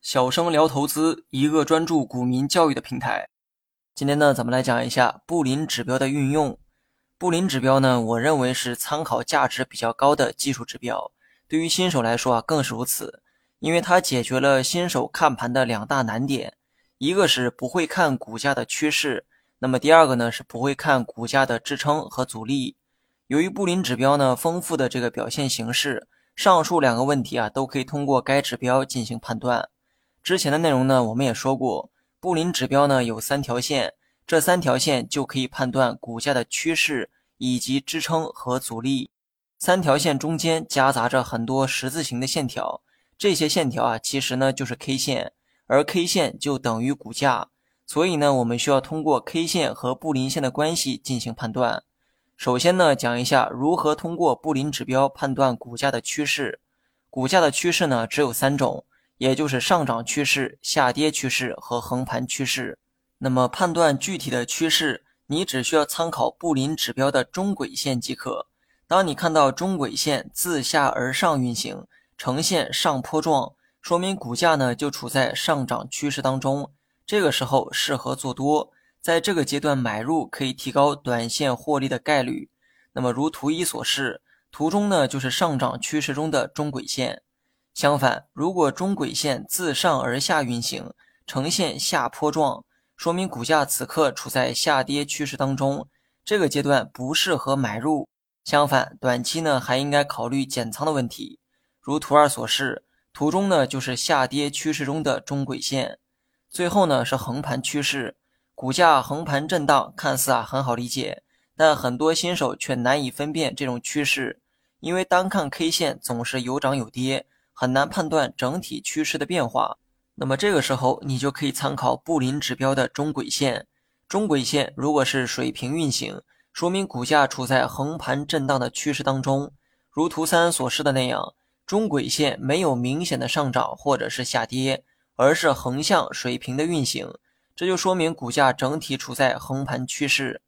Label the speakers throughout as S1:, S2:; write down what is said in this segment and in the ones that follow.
S1: 小生聊投资，一个专注股民教育的平台。今天呢，咱们来讲一下布林指标的运用。布林指标呢，我认为是参考价值比较高的技术指标，对于新手来说啊，更是如此，因为它解决了新手看盘的两大难点，一个是不会看股价的趋势，那么第二个呢，是不会看股价的支撑和阻力。由于布林指标呢丰富的这个表现形式，上述两个问题啊，都可以通过该指标进行判断。之前的内容呢，我们也说过，布林指标呢有三条线，这三条线就可以判断股价的趋势以及支撑和阻力。三条线中间夹杂着很多十字形的线条，这些线条啊，其实呢就是 K 线，而 K 线就等于股价，所以呢，我们需要通过 K 线和布林线的关系进行判断。首先呢，讲一下如何通过布林指标判断股价的趋势。股价的趋势呢，只有三种。也就是上涨趋势、下跌趋势和横盘趋势。那么判断具体的趋势，你只需要参考布林指标的中轨线即可。当你看到中轨线自下而上运行，呈现上坡状，说明股价呢就处在上涨趋势当中。这个时候适合做多，在这个阶段买入可以提高短线获利的概率。那么如图一所示，图中呢就是上涨趋势中的中轨线。相反，如果中轨线自上而下运行，呈现下坡状，说明股价此刻处在下跌趋势当中，这个阶段不适合买入。相反，短期呢还应该考虑减仓的问题。如图二所示，图中呢就是下跌趋势中的中轨线，最后呢是横盘趋势，股价横盘震荡，看似啊很好理解，但很多新手却难以分辨这种趋势，因为单看 K 线总是有涨有跌。很难判断整体趋势的变化，那么这个时候你就可以参考布林指标的中轨线。中轨线如果是水平运行，说明股价处在横盘震荡的趋势当中。如图三所示的那样，中轨线没有明显的上涨或者是下跌，而是横向水平的运行，这就说明股价整体处在横盘趋势。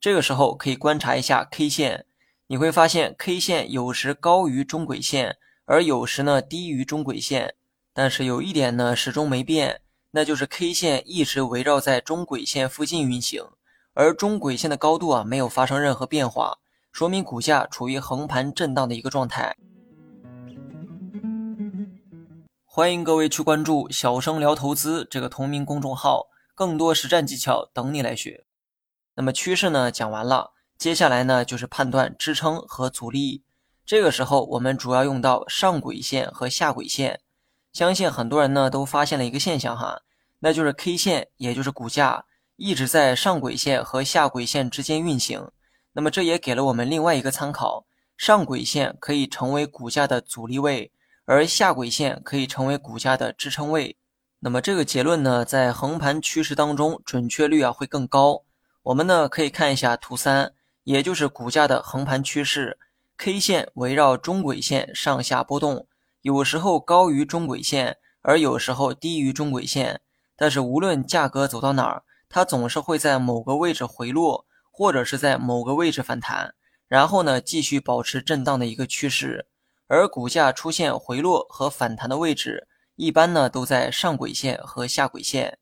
S1: 这个时候可以观察一下 K 线，你会发现 K 线有时高于中轨线。而有时呢低于中轨线，但是有一点呢始终没变，那就是 K 线一直围绕在中轨线附近运行，而中轨线的高度啊没有发生任何变化，说明股价处于横盘震荡的一个状态。欢迎各位去关注“小生聊投资”这个同名公众号，更多实战技巧等你来学。那么趋势呢讲完了，接下来呢就是判断支撑和阻力。这个时候，我们主要用到上轨线和下轨线。相信很多人呢都发现了一个现象哈，那就是 K 线，也就是股价一直在上轨线和下轨线之间运行。那么这也给了我们另外一个参考：上轨线可以成为股价的阻力位，而下轨线可以成为股价的支撑位。那么这个结论呢，在横盘趋势当中准确率啊会更高。我们呢可以看一下图三，也就是股价的横盘趋势。K 线围绕中轨线上下波动，有时候高于中轨线，而有时候低于中轨线。但是无论价格走到哪儿，它总是会在某个位置回落，或者是在某个位置反弹，然后呢继续保持震荡的一个趋势。而股价出现回落和反弹的位置，一般呢都在上轨线和下轨线。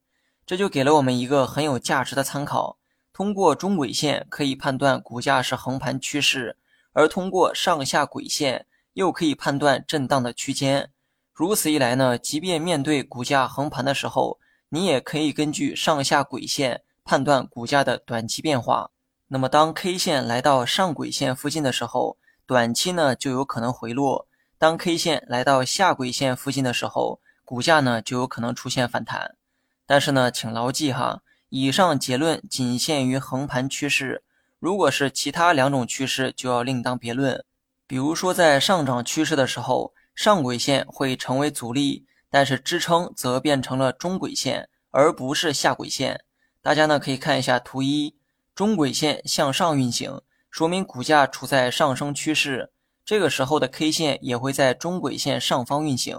S1: 这就给了我们一个很有价值的参考。通过中轨线可以判断股价是横盘趋势。而通过上下轨线，又可以判断震荡的区间。如此一来呢，即便面对股价横盘的时候，你也可以根据上下轨线判断股价的短期变化。那么，当 K 线来到上轨线附近的时候，短期呢就有可能回落；当 K 线来到下轨线附近的时候，股价呢就有可能出现反弹。但是呢，请牢记哈，以上结论仅限于横盘趋势。如果是其他两种趋势，就要另当别论。比如说，在上涨趋势的时候，上轨线会成为阻力，但是支撑则变成了中轨线，而不是下轨线。大家呢可以看一下图一，中轨线向上运行，说明股价处在上升趋势。这个时候的 K 线也会在中轨线上方运行，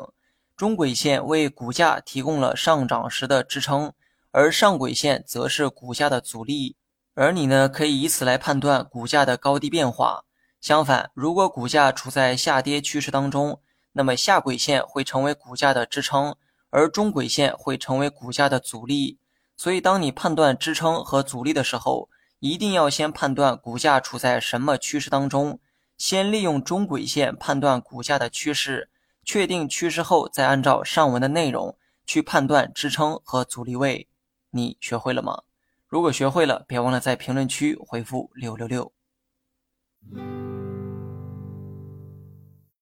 S1: 中轨线为股价提供了上涨时的支撑，而上轨线则是股价的阻力。而你呢，可以以此来判断股价的高低变化。相反，如果股价处在下跌趋势当中，那么下轨线会成为股价的支撑，而中轨线会成为股价的阻力。所以，当你判断支撑和阻力的时候，一定要先判断股价处在什么趋势当中，先利用中轨线判断股价的趋势，确定趋势后，再按照上文的内容去判断支撑和阻力位。你学会了吗？如果学会了，别忘了在评论区回复六六六。